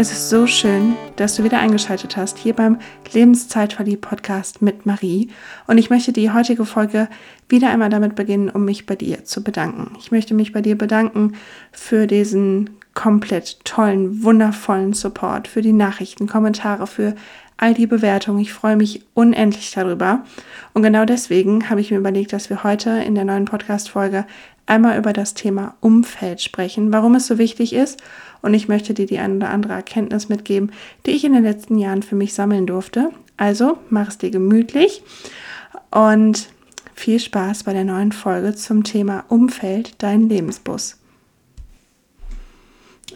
Es ist so schön, dass du wieder eingeschaltet hast hier beim Lebenszeitverlieb Podcast mit Marie. Und ich möchte die heutige Folge wieder einmal damit beginnen, um mich bei dir zu bedanken. Ich möchte mich bei dir bedanken für diesen komplett tollen, wundervollen Support, für die Nachrichten, Kommentare, für all die Bewertungen. Ich freue mich unendlich darüber. Und genau deswegen habe ich mir überlegt, dass wir heute in der neuen Podcast-Folge einmal über das Thema Umfeld sprechen, warum es so wichtig ist und ich möchte dir die ein oder andere Erkenntnis mitgeben, die ich in den letzten Jahren für mich sammeln durfte. Also mach es dir gemütlich und viel Spaß bei der neuen Folge zum Thema Umfeld, dein Lebensbus.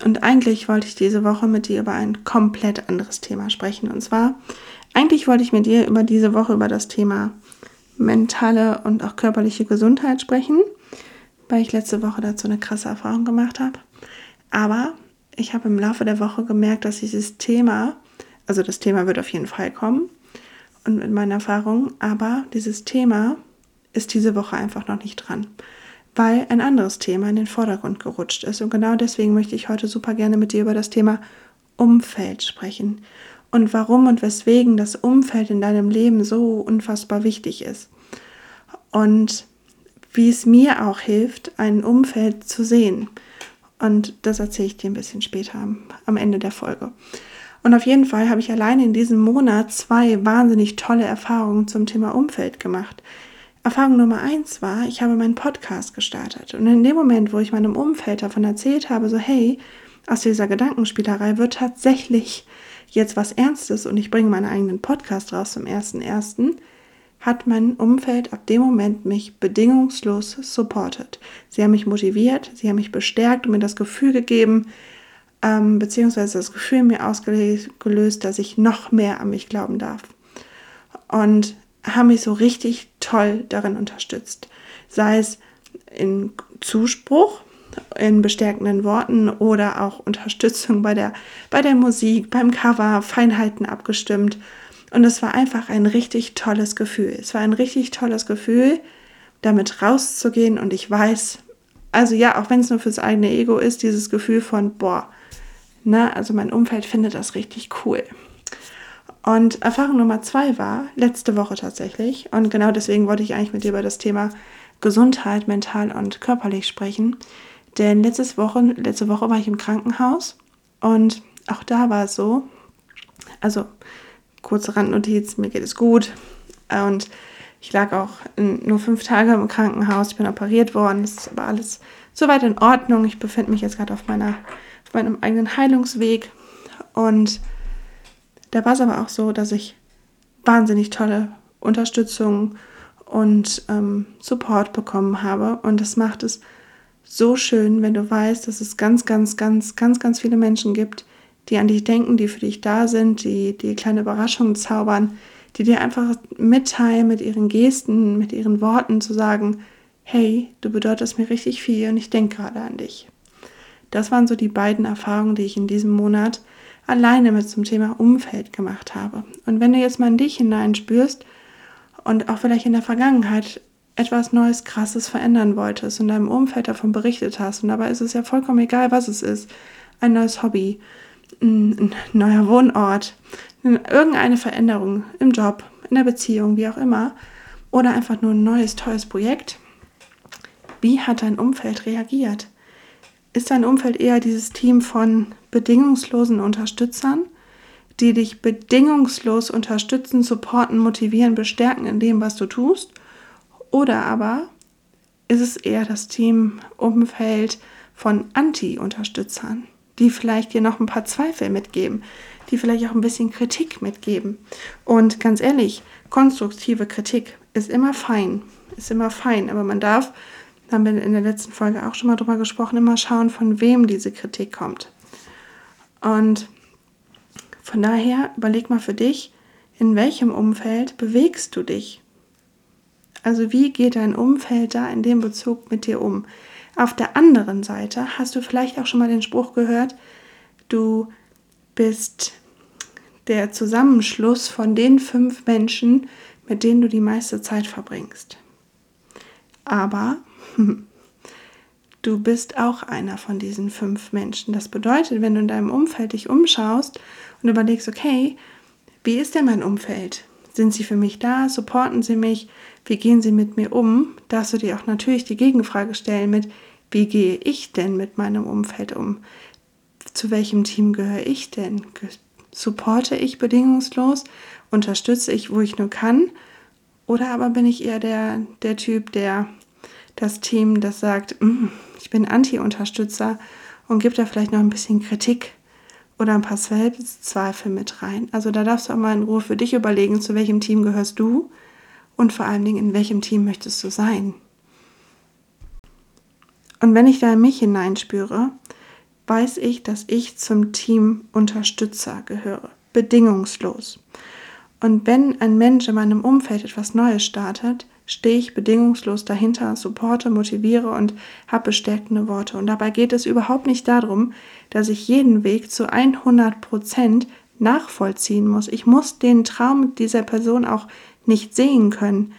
Und eigentlich wollte ich diese Woche mit dir über ein komplett anderes Thema sprechen. Und zwar, eigentlich wollte ich mit dir über diese Woche über das Thema mentale und auch körperliche Gesundheit sprechen, weil ich letzte Woche dazu eine krasse Erfahrung gemacht habe. Aber ich habe im Laufe der Woche gemerkt, dass dieses Thema, also das Thema wird auf jeden Fall kommen und mit meiner Erfahrung, aber dieses Thema ist diese Woche einfach noch nicht dran, weil ein anderes Thema in den Vordergrund gerutscht ist. Und genau deswegen möchte ich heute super gerne mit dir über das Thema Umfeld sprechen und warum und weswegen das Umfeld in deinem Leben so unfassbar wichtig ist. Und wie es mir auch hilft, ein Umfeld zu sehen und das erzähle ich dir ein bisschen später am, Ende der Folge. Und auf jeden Fall habe ich alleine in diesem Monat zwei wahnsinnig tolle Erfahrungen zum Thema Umfeld gemacht. Erfahrung Nummer eins war, ich habe meinen Podcast gestartet. Und in dem Moment, wo ich meinem Umfeld davon erzählt habe, so hey, aus dieser Gedankenspielerei wird tatsächlich jetzt was Ernstes und ich bringe meinen eigenen Podcast raus zum ersten ersten, hat mein Umfeld ab dem Moment mich bedingungslos supportet. Sie haben mich motiviert, sie haben mich bestärkt und mir das Gefühl gegeben, ähm, beziehungsweise das Gefühl mir ausgelöst, dass ich noch mehr an mich glauben darf. Und haben mich so richtig toll darin unterstützt. Sei es in Zuspruch, in bestärkenden Worten oder auch Unterstützung bei der, bei der Musik, beim Cover, Feinheiten abgestimmt und es war einfach ein richtig tolles Gefühl. Es war ein richtig tolles Gefühl, damit rauszugehen. Und ich weiß, also ja, auch wenn es nur fürs eigene Ego ist, dieses Gefühl von, boah, ne, also mein Umfeld findet das richtig cool. Und Erfahrung Nummer zwei war letzte Woche tatsächlich. Und genau deswegen wollte ich eigentlich mit dir über das Thema Gesundheit, mental und körperlich sprechen. Denn letztes Woche, letzte Woche war ich im Krankenhaus und auch da war es so, also kurze Randnotiz, mir geht es gut. Und ich lag auch nur fünf Tage im Krankenhaus, ich bin operiert worden, das ist aber alles soweit in Ordnung. Ich befinde mich jetzt gerade auf, auf meinem eigenen Heilungsweg. Und da war es aber auch so, dass ich wahnsinnig tolle Unterstützung und ähm, Support bekommen habe. Und das macht es so schön, wenn du weißt, dass es ganz, ganz, ganz, ganz, ganz viele Menschen gibt, die an dich denken, die für dich da sind, die die kleine Überraschungen zaubern, die dir einfach mitteilen mit ihren Gesten, mit ihren Worten zu sagen, hey, du bedeutest mir richtig viel und ich denke gerade an dich. Das waren so die beiden Erfahrungen, die ich in diesem Monat alleine mit zum Thema Umfeld gemacht habe. Und wenn du jetzt mal in dich hineinspürst und auch vielleicht in der Vergangenheit etwas Neues, Krasses verändern wolltest und deinem Umfeld davon berichtet hast, und dabei ist es ja vollkommen egal, was es ist, ein neues Hobby, ein neuer Wohnort, irgendeine Veränderung im Job, in der Beziehung, wie auch immer, oder einfach nur ein neues, tolles Projekt. Wie hat dein Umfeld reagiert? Ist dein Umfeld eher dieses Team von bedingungslosen Unterstützern, die dich bedingungslos unterstützen, supporten, motivieren, bestärken in dem, was du tust? Oder aber ist es eher das Team Umfeld von Anti-Unterstützern? Die vielleicht dir noch ein paar Zweifel mitgeben, die vielleicht auch ein bisschen Kritik mitgeben. Und ganz ehrlich, konstruktive Kritik ist immer fein, ist immer fein, aber man darf, da haben wir in der letzten Folge auch schon mal drüber gesprochen, immer schauen, von wem diese Kritik kommt. Und von daher überleg mal für dich, in welchem Umfeld bewegst du dich? Also wie geht dein Umfeld da in dem Bezug mit dir um? Auf der anderen Seite hast du vielleicht auch schon mal den Spruch gehört, du bist der Zusammenschluss von den fünf Menschen, mit denen du die meiste Zeit verbringst. Aber du bist auch einer von diesen fünf Menschen. Das bedeutet, wenn du in deinem Umfeld dich umschaust und überlegst, okay, wie ist denn mein Umfeld? Sind sie für mich da? Supporten sie mich? Wie gehen sie mit mir um? Darfst du dir auch natürlich die Gegenfrage stellen mit, wie gehe ich denn mit meinem Umfeld um? Zu welchem Team gehöre ich denn? Supporte ich bedingungslos? Unterstütze ich, wo ich nur kann? Oder aber bin ich eher der, der Typ, der das Team, das sagt, mm, ich bin Anti-Unterstützer und gibt da vielleicht noch ein bisschen Kritik oder ein paar Selbstzweifel mit rein. Also da darfst du auch mal in Ruhe für dich überlegen, zu welchem Team gehörst du und vor allen Dingen, in welchem Team möchtest du sein. Und wenn ich da in mich hineinspüre, weiß ich, dass ich zum Team Unterstützer gehöre, bedingungslos. Und wenn ein Mensch in meinem Umfeld etwas Neues startet, stehe ich bedingungslos dahinter, supporte, motiviere und habe bestärkende Worte. Und dabei geht es überhaupt nicht darum, dass ich jeden Weg zu 100 Prozent nachvollziehen muss. Ich muss den Traum dieser Person auch nicht sehen können.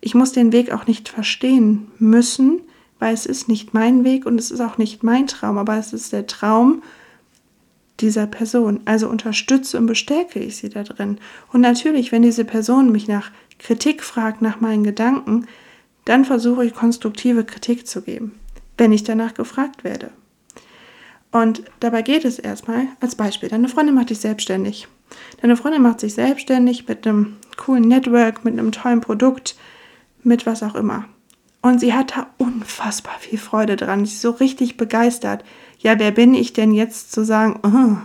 Ich muss den Weg auch nicht verstehen müssen, weil es ist nicht mein Weg und es ist auch nicht mein Traum, aber es ist der Traum dieser Person. Also unterstütze und bestärke ich sie da drin. Und natürlich, wenn diese Person mich nach Kritik fragt, nach meinen Gedanken, dann versuche ich konstruktive Kritik zu geben, wenn ich danach gefragt werde. Und dabei geht es erstmal als Beispiel. Deine Freundin macht dich selbstständig. Deine Freundin macht sich selbstständig mit einem coolen Network, mit einem tollen Produkt, mit was auch immer. Und sie hat da unfassbar viel Freude dran. Sie ist so richtig begeistert. Ja, wer bin ich denn jetzt zu sagen, oh,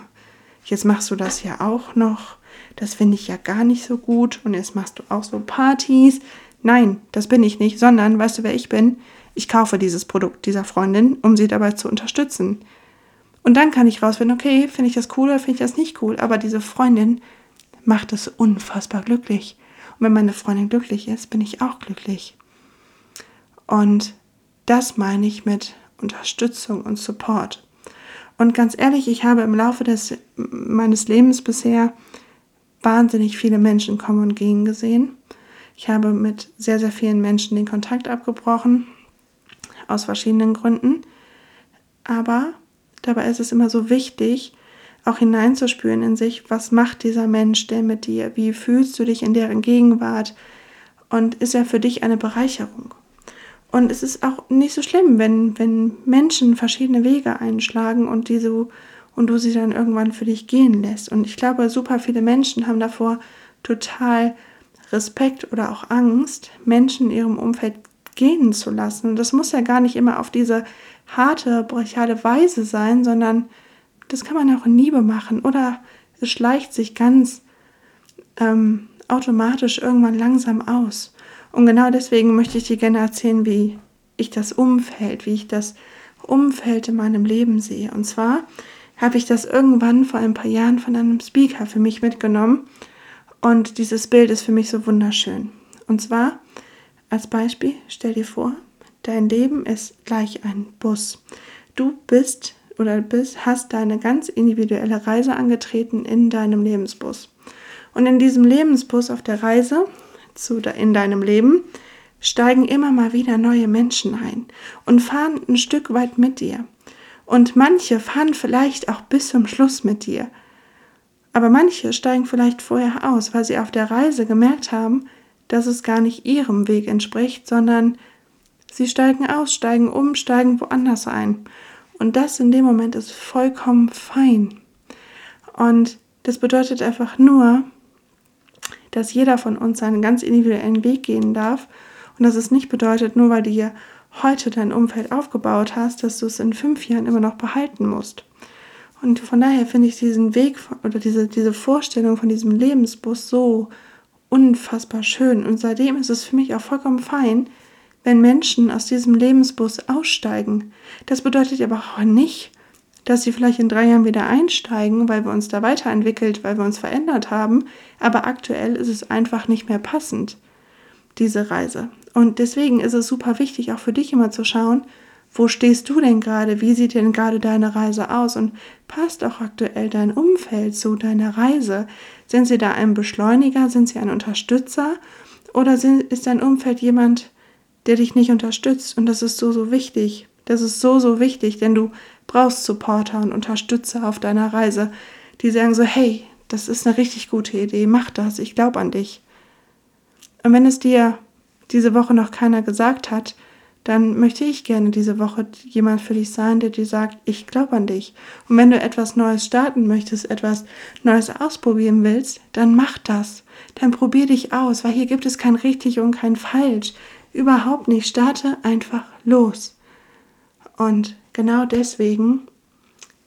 jetzt machst du das ja auch noch? Das finde ich ja gar nicht so gut. Und jetzt machst du auch so Partys. Nein, das bin ich nicht, sondern weißt du, wer ich bin? Ich kaufe dieses Produkt dieser Freundin, um sie dabei zu unterstützen. Und dann kann ich rausfinden, okay, finde ich das cool oder finde ich das nicht cool. Aber diese Freundin macht es unfassbar glücklich. Und wenn meine Freundin glücklich ist, bin ich auch glücklich. Und das meine ich mit Unterstützung und Support. Und ganz ehrlich, ich habe im Laufe des, meines Lebens bisher wahnsinnig viele Menschen kommen und gehen gesehen. Ich habe mit sehr, sehr vielen Menschen den Kontakt abgebrochen, aus verschiedenen Gründen. Aber dabei ist es immer so wichtig, auch hineinzuspüren in sich, was macht dieser Mensch denn mit dir? Wie fühlst du dich in deren Gegenwart? Und ist er für dich eine Bereicherung? Und es ist auch nicht so schlimm, wenn, wenn Menschen verschiedene Wege einschlagen und diese und du sie dann irgendwann für dich gehen lässt. Und ich glaube, super viele Menschen haben davor total Respekt oder auch Angst, Menschen in ihrem Umfeld gehen zu lassen. Und das muss ja gar nicht immer auf diese harte, brachiale Weise sein, sondern das kann man auch in Liebe machen. Oder es schleicht sich ganz ähm, automatisch irgendwann langsam aus. Und genau deswegen möchte ich dir gerne erzählen, wie ich das Umfeld, wie ich das Umfeld in meinem Leben sehe. Und zwar habe ich das irgendwann vor ein paar Jahren von einem Speaker für mich mitgenommen. Und dieses Bild ist für mich so wunderschön. Und zwar als Beispiel, stell dir vor, dein Leben ist gleich ein Bus. Du bist oder bist, hast deine ganz individuelle Reise angetreten in deinem Lebensbus. Und in diesem Lebensbus auf der Reise zu, in deinem Leben steigen immer mal wieder neue Menschen ein und fahren ein Stück weit mit dir. Und manche fahren vielleicht auch bis zum Schluss mit dir. Aber manche steigen vielleicht vorher aus, weil sie auf der Reise gemerkt haben, dass es gar nicht ihrem Weg entspricht, sondern sie steigen aus, steigen um, steigen woanders ein. Und das in dem Moment ist vollkommen fein. Und das bedeutet einfach nur, dass jeder von uns seinen ganz individuellen Weg gehen darf und dass es nicht bedeutet, nur weil dir heute dein Umfeld aufgebaut hast, dass du es in fünf Jahren immer noch behalten musst. Und von daher finde ich diesen Weg oder diese, diese Vorstellung von diesem Lebensbus so unfassbar schön. Und seitdem ist es für mich auch vollkommen fein, wenn Menschen aus diesem Lebensbus aussteigen. Das bedeutet aber auch nicht, dass sie vielleicht in drei Jahren wieder einsteigen, weil wir uns da weiterentwickelt, weil wir uns verändert haben. Aber aktuell ist es einfach nicht mehr passend, diese Reise. Und deswegen ist es super wichtig, auch für dich immer zu schauen, wo stehst du denn gerade? Wie sieht denn gerade deine Reise aus? Und passt auch aktuell dein Umfeld zu deiner Reise? Sind sie da ein Beschleuniger? Sind sie ein Unterstützer? Oder ist dein Umfeld jemand, der dich nicht unterstützt? Und das ist so, so wichtig, Das ist so, so wichtig, denn du brauchst Supporter und Unterstützer auf deiner Reise, die sagen so, hey, das ist eine richtig gute Idee, mach das, ich glaube an dich. Und wenn es dir diese Woche noch keiner gesagt hat, dann möchte ich gerne diese Woche jemand für dich sein, der dir sagt, ich glaube an dich. Und wenn du etwas Neues starten möchtest, etwas Neues ausprobieren willst, dann mach das. Dann probier dich aus, weil hier gibt es kein richtig und kein falsch. Überhaupt nicht. Starte einfach los. Und genau deswegen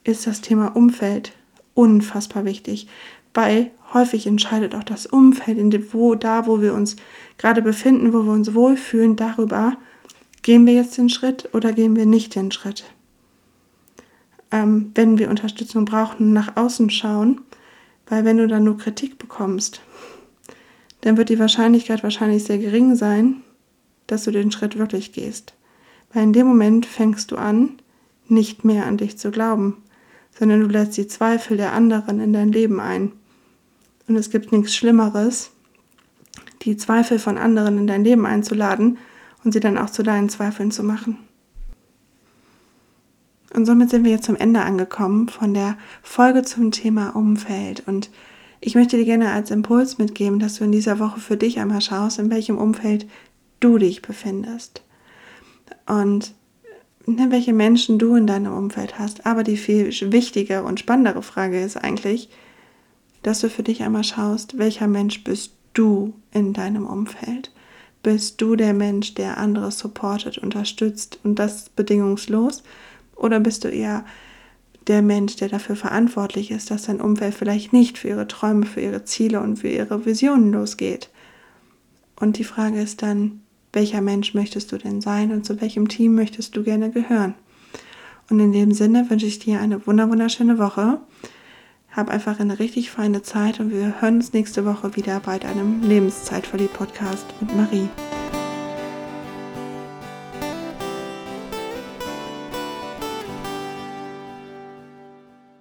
ist das Thema Umfeld unfassbar wichtig, weil häufig entscheidet auch das Umfeld, in dem, wo, da wo wir uns gerade befinden, wo wir uns wohlfühlen, darüber, gehen wir jetzt den Schritt oder gehen wir nicht den Schritt. Ähm, wenn wir Unterstützung brauchen, nach außen schauen, weil wenn du dann nur Kritik bekommst, dann wird die Wahrscheinlichkeit wahrscheinlich sehr gering sein, dass du den Schritt wirklich gehst. Weil in dem Moment fängst du an, nicht mehr an dich zu glauben, sondern du lädst die Zweifel der anderen in dein Leben ein. Und es gibt nichts Schlimmeres, die Zweifel von anderen in dein Leben einzuladen und sie dann auch zu deinen Zweifeln zu machen. Und somit sind wir jetzt zum Ende angekommen von der Folge zum Thema Umfeld. Und ich möchte dir gerne als Impuls mitgeben, dass du in dieser Woche für dich einmal schaust, in welchem Umfeld du dich befindest. Und ne, welche Menschen du in deinem Umfeld hast. Aber die viel wichtigere und spannendere Frage ist eigentlich, dass du für dich einmal schaust, welcher Mensch bist du in deinem Umfeld? Bist du der Mensch, der andere supportet, unterstützt und das bedingungslos? Oder bist du eher der Mensch, der dafür verantwortlich ist, dass dein Umfeld vielleicht nicht für ihre Träume, für ihre Ziele und für ihre Visionen losgeht? Und die Frage ist dann, welcher Mensch möchtest du denn sein und zu welchem Team möchtest du gerne gehören? Und in dem Sinne wünsche ich dir eine wunderschöne Woche. Hab einfach eine richtig feine Zeit und wir hören uns nächste Woche wieder bei einem Lebenszeitverliebt Podcast mit Marie.